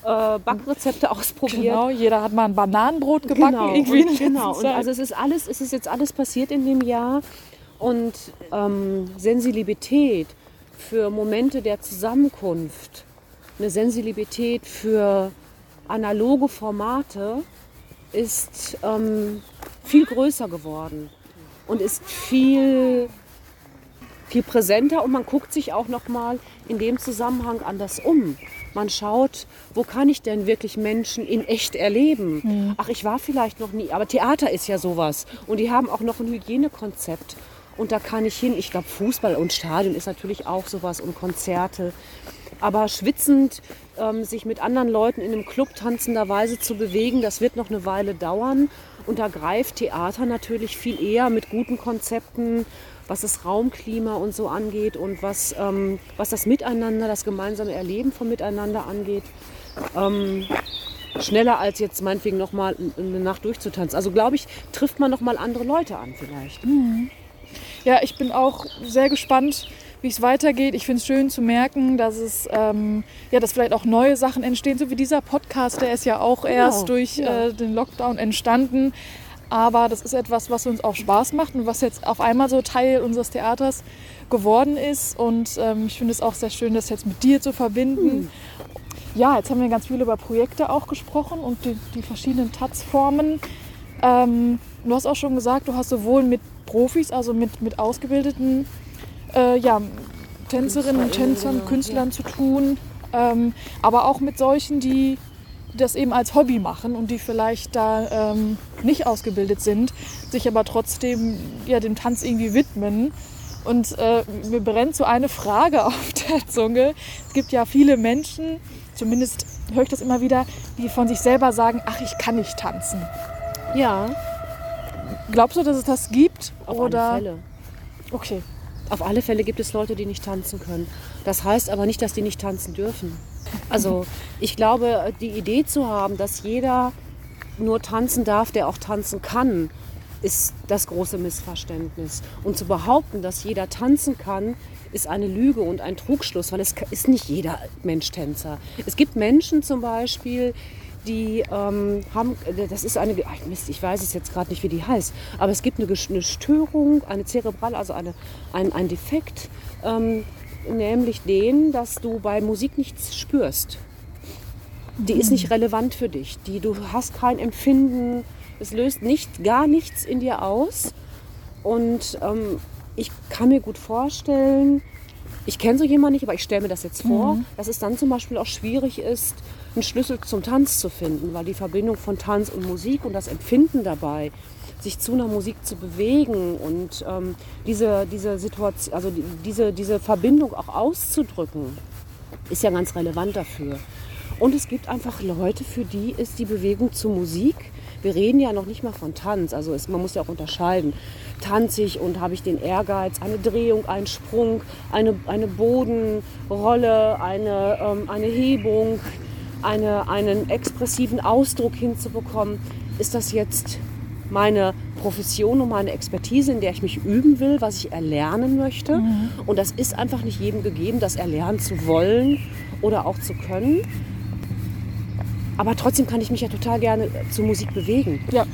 äh, Backrezepte ausprobiert. genau. Jeder hat mal ein Bananenbrot gebacken Genau, irgendwie. und, genau. Und also es ist alles, es ist jetzt alles passiert in dem Jahr und ähm, Sensibilität für Momente der Zusammenkunft, eine Sensibilität für analoge Formate ist ähm, viel größer geworden und ist viel viel präsenter und man guckt sich auch noch mal in dem Zusammenhang anders um. Man schaut, wo kann ich denn wirklich Menschen in echt erleben? Ach, ich war vielleicht noch nie, aber Theater ist ja sowas und die haben auch noch ein Hygienekonzept und da kann ich hin. Ich glaube, Fußball und Stadion ist natürlich auch sowas und Konzerte. Aber schwitzend ähm, sich mit anderen Leuten in einem Club tanzenderweise zu bewegen, das wird noch eine Weile dauern. Und da greift Theater natürlich viel eher mit guten Konzepten, was das Raumklima und so angeht und was, ähm, was das Miteinander, das gemeinsame Erleben von Miteinander angeht. Ähm, schneller als jetzt meinetwegen nochmal eine Nacht durchzutanzen. Also glaube ich, trifft man nochmal andere Leute an vielleicht. Ja, ich bin auch sehr gespannt, wie es weitergeht. Ich finde es schön zu merken, dass es ähm, ja, dass vielleicht auch neue Sachen entstehen, so wie dieser Podcast, der ist ja auch erst durch ja. äh, den Lockdown entstanden. Aber das ist etwas, was uns auch Spaß macht und was jetzt auf einmal so Teil unseres Theaters geworden ist. Und ähm, ich finde es auch sehr schön, das jetzt mit dir zu verbinden. Ja, jetzt haben wir ganz viel über Projekte auch gesprochen und die, die verschiedenen Tanzformen. Ähm, du hast auch schon gesagt, du hast sowohl mit Profis, also mit, mit ausgebildeten äh, ja, Tänzerinnen und Tänzern, Künstlern zu tun, ähm, aber auch mit solchen, die das eben als Hobby machen und die vielleicht da ähm, nicht ausgebildet sind, sich aber trotzdem ja, dem Tanz irgendwie widmen. Und äh, mir brennt so eine Frage auf der Zunge. Es gibt ja viele Menschen, zumindest höre ich das immer wieder, die von sich selber sagen, ach, ich kann nicht tanzen. Ja, Glaubst du, dass es das gibt? auf Oder alle Fälle. okay. Auf alle Fälle gibt es Leute, die nicht tanzen können. Das heißt aber nicht, dass die nicht tanzen dürfen. Also ich glaube, die Idee zu haben, dass jeder nur tanzen darf, der auch tanzen kann, ist das große Missverständnis. Und zu behaupten, dass jeder tanzen kann, ist eine Lüge und ein Trugschluss, weil es ist nicht jeder Mensch Tänzer. Es gibt Menschen zum Beispiel, die ähm, haben, das ist eine, Mist, ich weiß es jetzt gerade nicht, wie die heißt, aber es gibt eine, eine Störung, eine zerebral, also eine, ein, ein Defekt, ähm, nämlich den, dass du bei Musik nichts spürst. Die ist nicht relevant für dich. Die, du hast kein Empfinden, es löst nicht, gar nichts in dir aus. Und ähm, ich kann mir gut vorstellen, ich kenne so jemanden nicht, aber ich stelle mir das jetzt vor, mhm. dass es dann zum Beispiel auch schwierig ist, einen Schlüssel zum Tanz zu finden, weil die Verbindung von Tanz und Musik und das Empfinden dabei, sich zu einer Musik zu bewegen und ähm, diese, diese Situation, also diese, diese Verbindung auch auszudrücken, ist ja ganz relevant dafür. Und es gibt einfach Leute, für die ist die Bewegung zu Musik wir reden ja noch nicht mal von Tanz, also es, man muss ja auch unterscheiden. Tanzig und habe ich den Ehrgeiz, eine Drehung, einen Sprung, eine, eine Bodenrolle, eine, ähm, eine Hebung, eine, einen expressiven Ausdruck hinzubekommen. Ist das jetzt meine Profession und meine Expertise, in der ich mich üben will, was ich erlernen möchte. Mhm. Und das ist einfach nicht jedem gegeben, das erlernen zu wollen oder auch zu können. Aber trotzdem kann ich mich ja total gerne zur Musik bewegen. Ja.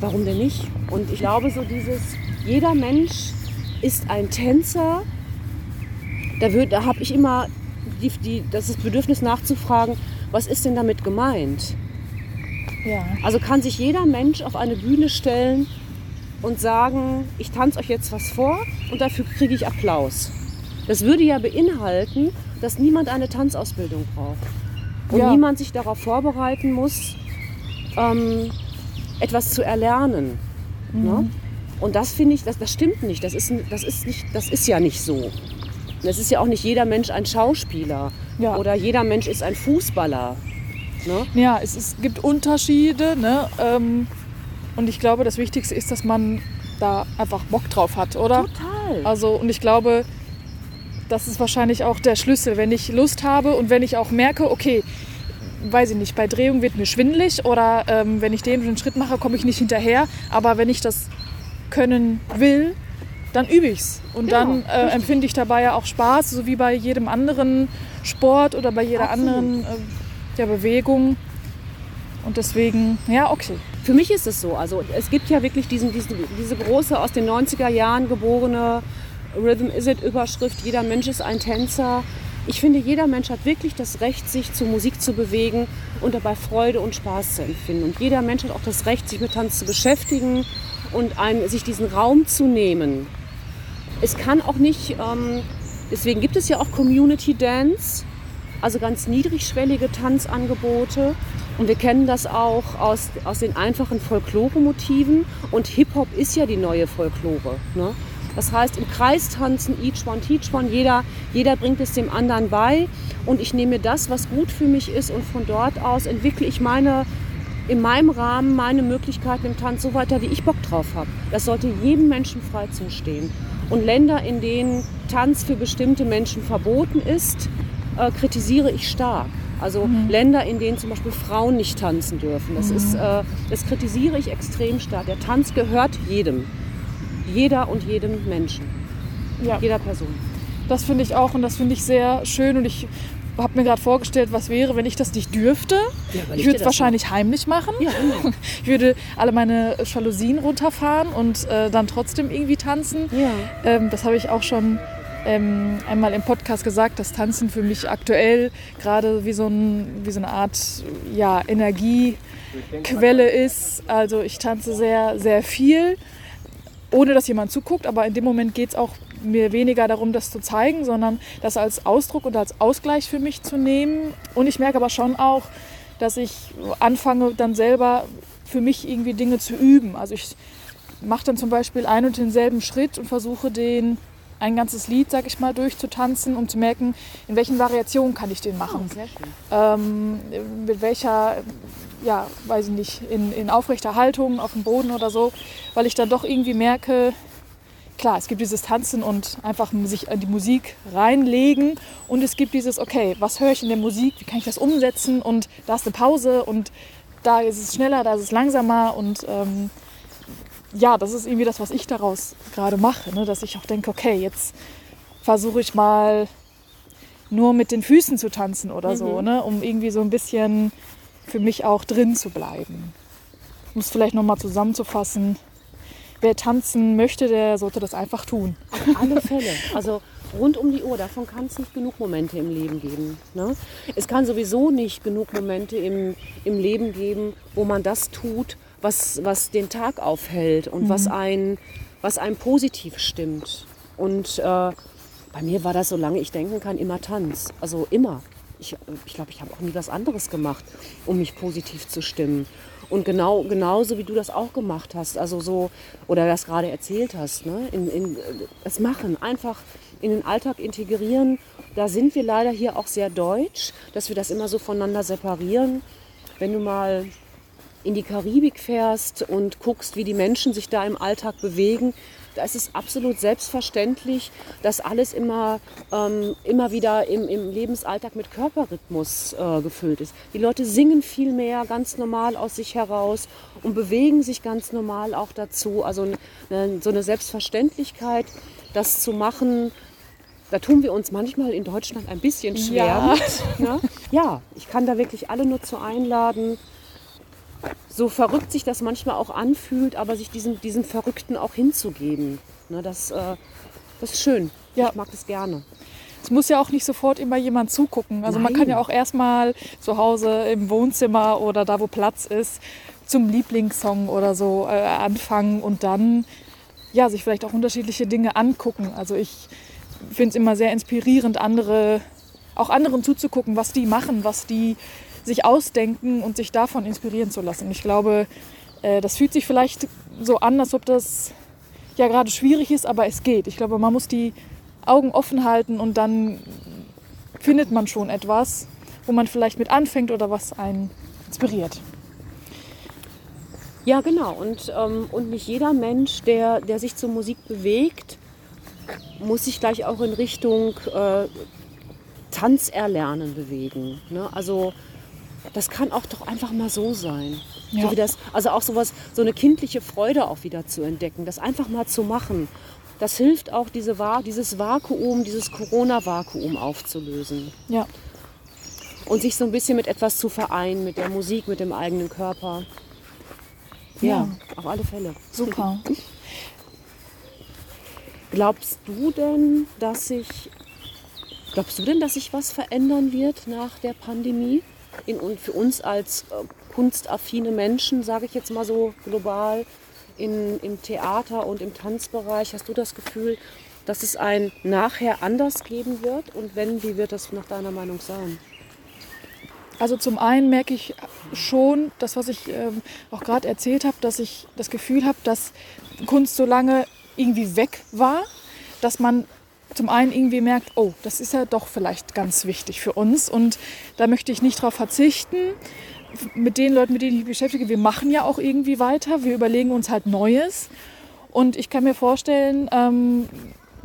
Warum denn nicht? Und ich glaube, so dieses, jeder Mensch ist ein Tänzer. Da, da habe ich immer die, die, das Bedürfnis nachzufragen, was ist denn damit gemeint? Ja. Also kann sich jeder Mensch auf eine Bühne stellen und sagen, ich tanze euch jetzt was vor und dafür kriege ich Applaus. Das würde ja beinhalten, dass niemand eine Tanzausbildung braucht und ja. niemand sich darauf vorbereiten muss, ähm, etwas zu erlernen. Mhm. Ne? Und das finde ich, das, das stimmt nicht. Das ist, das, ist nicht. das ist ja nicht so. Es ist ja auch nicht jeder Mensch ein Schauspieler ja. oder jeder Mensch ist ein Fußballer. Ne? Ja, es, es gibt Unterschiede. Ne? Ähm, und ich glaube, das Wichtigste ist, dass man da einfach Bock drauf hat, oder? Total. Also, und ich glaube, das ist wahrscheinlich auch der Schlüssel. Wenn ich Lust habe und wenn ich auch merke, okay, weiß ich nicht, bei Drehung wird mir schwindelig oder ähm, wenn ich den, den Schritt mache, komme ich nicht hinterher. Aber wenn ich das können will, dann übe ich es. Und genau, dann äh, empfinde ich dabei ja auch Spaß, so wie bei jedem anderen Sport oder bei jeder Absolut. anderen äh, ja, Bewegung. Und deswegen, ja, okay. Für mich ist es so. Also es gibt ja wirklich diesen, diesen, diese große aus den 90er Jahren geborene Rhythm is it Überschrift, jeder Mensch ist ein Tänzer. Ich finde, jeder Mensch hat wirklich das Recht, sich zur Musik zu bewegen und dabei Freude und Spaß zu empfinden. Und jeder Mensch hat auch das Recht, sich mit Tanz zu beschäftigen und ein, sich diesen Raum zu nehmen. Es kann auch nicht, ähm, deswegen gibt es ja auch Community Dance, also ganz niedrigschwellige Tanzangebote. Und wir kennen das auch aus, aus den einfachen Folklore-Motiven. Und Hip-Hop ist ja die neue Folklore. Ne? Das heißt, im Kreis tanzen, each one, teach one, jeder, jeder bringt es dem anderen bei. Und ich nehme das, was gut für mich ist und von dort aus entwickle ich meine, in meinem Rahmen meine Möglichkeiten im Tanz so weiter, wie ich Bock drauf habe. Das sollte jedem Menschen frei zustehen. Und Länder, in denen Tanz für bestimmte Menschen verboten ist, äh, kritisiere ich stark. Also mhm. Länder, in denen zum Beispiel Frauen nicht tanzen dürfen. Das, mhm. ist, äh, das kritisiere ich extrem stark. Der Tanz gehört jedem jeder und jedem Menschen. Ja. Jeder Person. Das finde ich auch und das finde ich sehr schön und ich habe mir gerade vorgestellt, was wäre, wenn ich das nicht dürfte. Ja, ich würde es wahrscheinlich mal. heimlich machen. Ja, genau. Ich würde alle meine Jalousien runterfahren und äh, dann trotzdem irgendwie tanzen. Ja. Ähm, das habe ich auch schon ähm, einmal im Podcast gesagt, dass Tanzen für mich aktuell gerade wie, so ein, wie so eine Art ja, Energiequelle ist. Also ich tanze sehr, sehr viel ohne dass jemand zuguckt, aber in dem Moment geht es auch mir weniger darum, das zu zeigen, sondern das als Ausdruck und als Ausgleich für mich zu nehmen. Und ich merke aber schon auch, dass ich anfange dann selber für mich irgendwie Dinge zu üben. Also ich mache dann zum Beispiel einen und denselben Schritt und versuche den ein ganzes Lied, sag ich mal, durchzutanzen, um zu merken, in welchen Variationen kann ich den machen. Oh. Ähm, mit welcher ja, weiß ich nicht, in, in aufrechter Haltung auf dem Boden oder so, weil ich dann doch irgendwie merke, klar, es gibt dieses Tanzen und einfach sich in die Musik reinlegen und es gibt dieses, okay, was höre ich in der Musik, wie kann ich das umsetzen und da ist eine Pause und da ist es schneller, da ist es langsamer und ähm, ja, das ist irgendwie das, was ich daraus gerade mache, ne? dass ich auch denke, okay, jetzt versuche ich mal nur mit den Füßen zu tanzen oder mhm. so, ne? um irgendwie so ein bisschen für mich auch drin zu bleiben. Um es vielleicht nochmal zusammenzufassen, wer tanzen möchte, der sollte das einfach tun. Auf alle Fälle. Also rund um die Uhr. Davon kann es nicht genug Momente im Leben geben. Ne? Es kann sowieso nicht genug Momente im, im Leben geben, wo man das tut, was, was den Tag aufhält und mhm. was, ein, was einem positiv stimmt. Und äh, bei mir war das, solange ich denken kann, immer Tanz. Also immer. Ich glaube, ich, glaub, ich habe auch nie was anderes gemacht, um mich positiv zu stimmen. Und genau, genauso wie du das auch gemacht hast, also so, oder das gerade erzählt hast, ne? in, in, es machen, einfach in den Alltag integrieren. Da sind wir leider hier auch sehr deutsch, dass wir das immer so voneinander separieren. Wenn du mal in die Karibik fährst und guckst, wie die Menschen sich da im Alltag bewegen, da ist es absolut selbstverständlich, dass alles immer, ähm, immer wieder im, im, Lebensalltag mit Körperrhythmus äh, gefüllt ist. Die Leute singen viel mehr ganz normal aus sich heraus und bewegen sich ganz normal auch dazu. Also eine, so eine Selbstverständlichkeit, das zu machen, da tun wir uns manchmal in Deutschland ein bisschen schwer ja. mit. Ne? Ja, ich kann da wirklich alle nur zu einladen, so verrückt sich das manchmal auch anfühlt, aber sich diesem, diesem Verrückten auch hinzugeben. Ne, das, äh, das ist schön. Ja. Ich mag das gerne. Es muss ja auch nicht sofort immer jemand zugucken. Also Nein. man kann ja auch erstmal zu Hause im Wohnzimmer oder da, wo Platz ist, zum Lieblingssong oder so äh, anfangen und dann ja, sich vielleicht auch unterschiedliche Dinge angucken. Also ich finde es immer sehr inspirierend, andere, auch anderen zuzugucken, was die machen, was die sich ausdenken und sich davon inspirieren zu lassen. Ich glaube, äh, das fühlt sich vielleicht so an, als ob das ja gerade schwierig ist, aber es geht. Ich glaube, man muss die Augen offen halten und dann findet man schon etwas, wo man vielleicht mit anfängt oder was einen inspiriert. Ja, genau. Und, ähm, und nicht jeder Mensch, der, der sich zur Musik bewegt, muss sich gleich auch in Richtung äh, Tanzerlernen bewegen. Ne? Also das kann auch doch einfach mal so sein. Ja. So wie das, also auch sowas, so eine kindliche Freude auch wieder zu entdecken, das einfach mal zu machen. Das hilft auch, diese, dieses Vakuum, dieses Corona-Vakuum aufzulösen. Ja. Und sich so ein bisschen mit etwas zu vereinen, mit der Musik, mit dem eigenen Körper. Ja, ja. auf alle Fälle. Super. Glaubst du denn, dass sich Glaubst du denn, dass sich was verändern wird nach der Pandemie? In, für uns als äh, kunstaffine Menschen, sage ich jetzt mal so global, in, im Theater und im Tanzbereich, hast du das Gefühl, dass es ein Nachher anders geben wird? Und wenn, wie wird das nach deiner Meinung sein? Also zum einen merke ich schon, das, was ich ähm, auch gerade erzählt habe, dass ich das Gefühl habe, dass Kunst so lange irgendwie weg war, dass man zum einen irgendwie merkt, oh, das ist ja doch vielleicht ganz wichtig für uns und da möchte ich nicht darauf verzichten. Mit den Leuten, mit denen ich mich beschäftige, wir machen ja auch irgendwie weiter, wir überlegen uns halt Neues und ich kann mir vorstellen, ähm,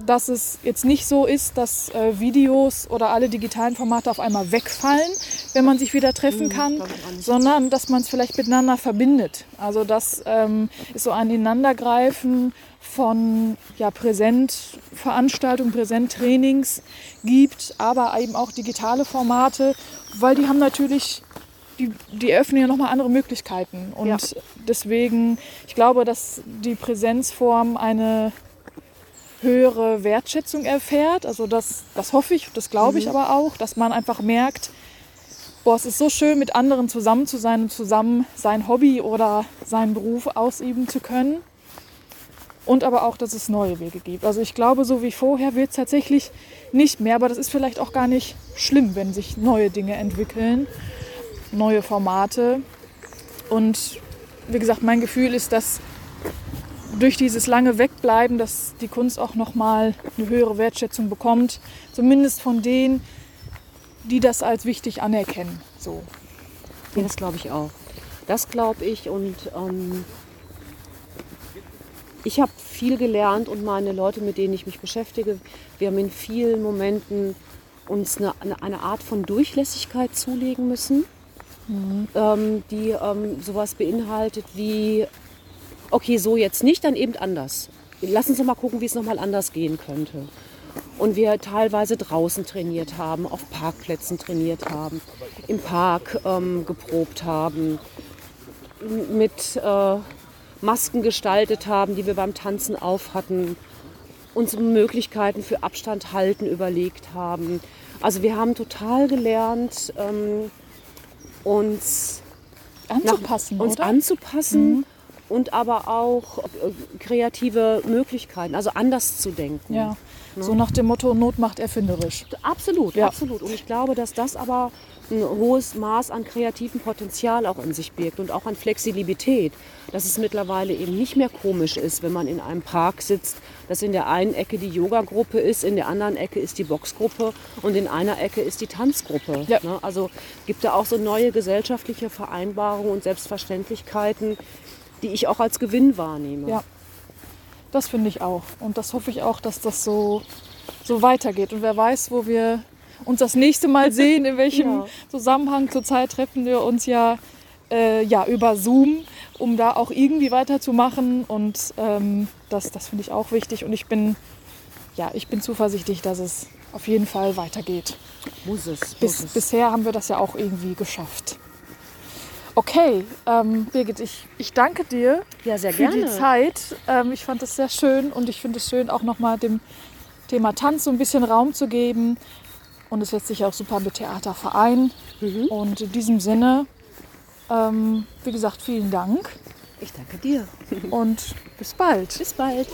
dass es jetzt nicht so ist, dass äh, Videos oder alle digitalen Formate auf einmal wegfallen, wenn man sich wieder treffen mhm, kann, sondern dass man es vielleicht miteinander verbindet. Also das ähm, ist so ein Ineinandergreifen von ja, Präsentveranstaltungen, Präsenttrainings gibt, aber eben auch digitale Formate, weil die haben natürlich, die, die öffnen ja nochmal andere Möglichkeiten. Und ja. deswegen, ich glaube, dass die Präsenzform eine höhere Wertschätzung erfährt. Also das, das hoffe ich, das glaube ich mhm. aber auch, dass man einfach merkt, boah, es ist so schön, mit anderen zusammen zu sein und zusammen sein Hobby oder seinen Beruf ausüben zu können. Und aber auch, dass es neue Wege gibt. Also ich glaube, so wie vorher wird es tatsächlich nicht mehr, aber das ist vielleicht auch gar nicht schlimm, wenn sich neue Dinge entwickeln, neue Formate. Und wie gesagt, mein Gefühl ist, dass durch dieses lange Wegbleiben, dass die Kunst auch nochmal eine höhere Wertschätzung bekommt. Zumindest von denen, die das als wichtig anerkennen. So. Ja, das glaube ich auch. Das glaube ich und ähm, ich habe viel gelernt und meine Leute, mit denen ich mich beschäftige, wir haben in vielen Momenten uns eine, eine, Art von Durchlässigkeit zulegen müssen, mhm. ähm, die ähm, sowas beinhaltet wie, okay, so jetzt nicht, dann eben anders. Lass uns doch mal gucken, wie es nochmal anders gehen könnte. Und wir teilweise draußen trainiert haben, auf Parkplätzen trainiert haben, im Park ähm, geprobt haben, mit äh, Masken gestaltet haben, die wir beim Tanzen auf hatten, uns Möglichkeiten für Abstand halten überlegt haben. Also wir haben total gelernt, ähm, uns anzupassen, nach, uns oder? anzupassen mhm. Und aber auch äh, kreative Möglichkeiten, also anders zu denken. Ja. Ne? So nach dem Motto Not macht erfinderisch. Absolut, ja. absolut. Und ich glaube, dass das aber ein hohes Maß an kreativem Potenzial auch in sich birgt und auch an Flexibilität. Dass es mittlerweile eben nicht mehr komisch ist, wenn man in einem Park sitzt, dass in der einen Ecke die Yoga-Gruppe ist, in der anderen Ecke ist die Boxgruppe und in einer Ecke ist die Tanzgruppe. Ja. Ne? Also gibt da auch so neue gesellschaftliche Vereinbarungen und Selbstverständlichkeiten, die ich auch als Gewinn wahrnehme. Ja, das finde ich auch. Und das hoffe ich auch, dass das so, so weitergeht. Und wer weiß, wo wir uns das nächste Mal sehen, in welchem ja. Zusammenhang. Zurzeit treffen wir uns ja, äh, ja über Zoom, um da auch irgendwie weiterzumachen. Und ähm, das, das finde ich auch wichtig. Und ich bin, ja, ich bin zuversichtlich, dass es auf jeden Fall weitergeht. Muss es. Bis, muss es. Bisher haben wir das ja auch irgendwie geschafft. Okay, ähm, Birgit, ich, ich danke dir ja, sehr für gerne. die Zeit. Ähm, ich fand es sehr schön und ich finde es schön, auch nochmal dem Thema Tanz so ein bisschen Raum zu geben. Und es lässt sich auch super mit Theater vereinen. Mhm. Und in diesem Sinne, ähm, wie gesagt, vielen Dank. Ich danke dir. Und bis bald. Bis bald.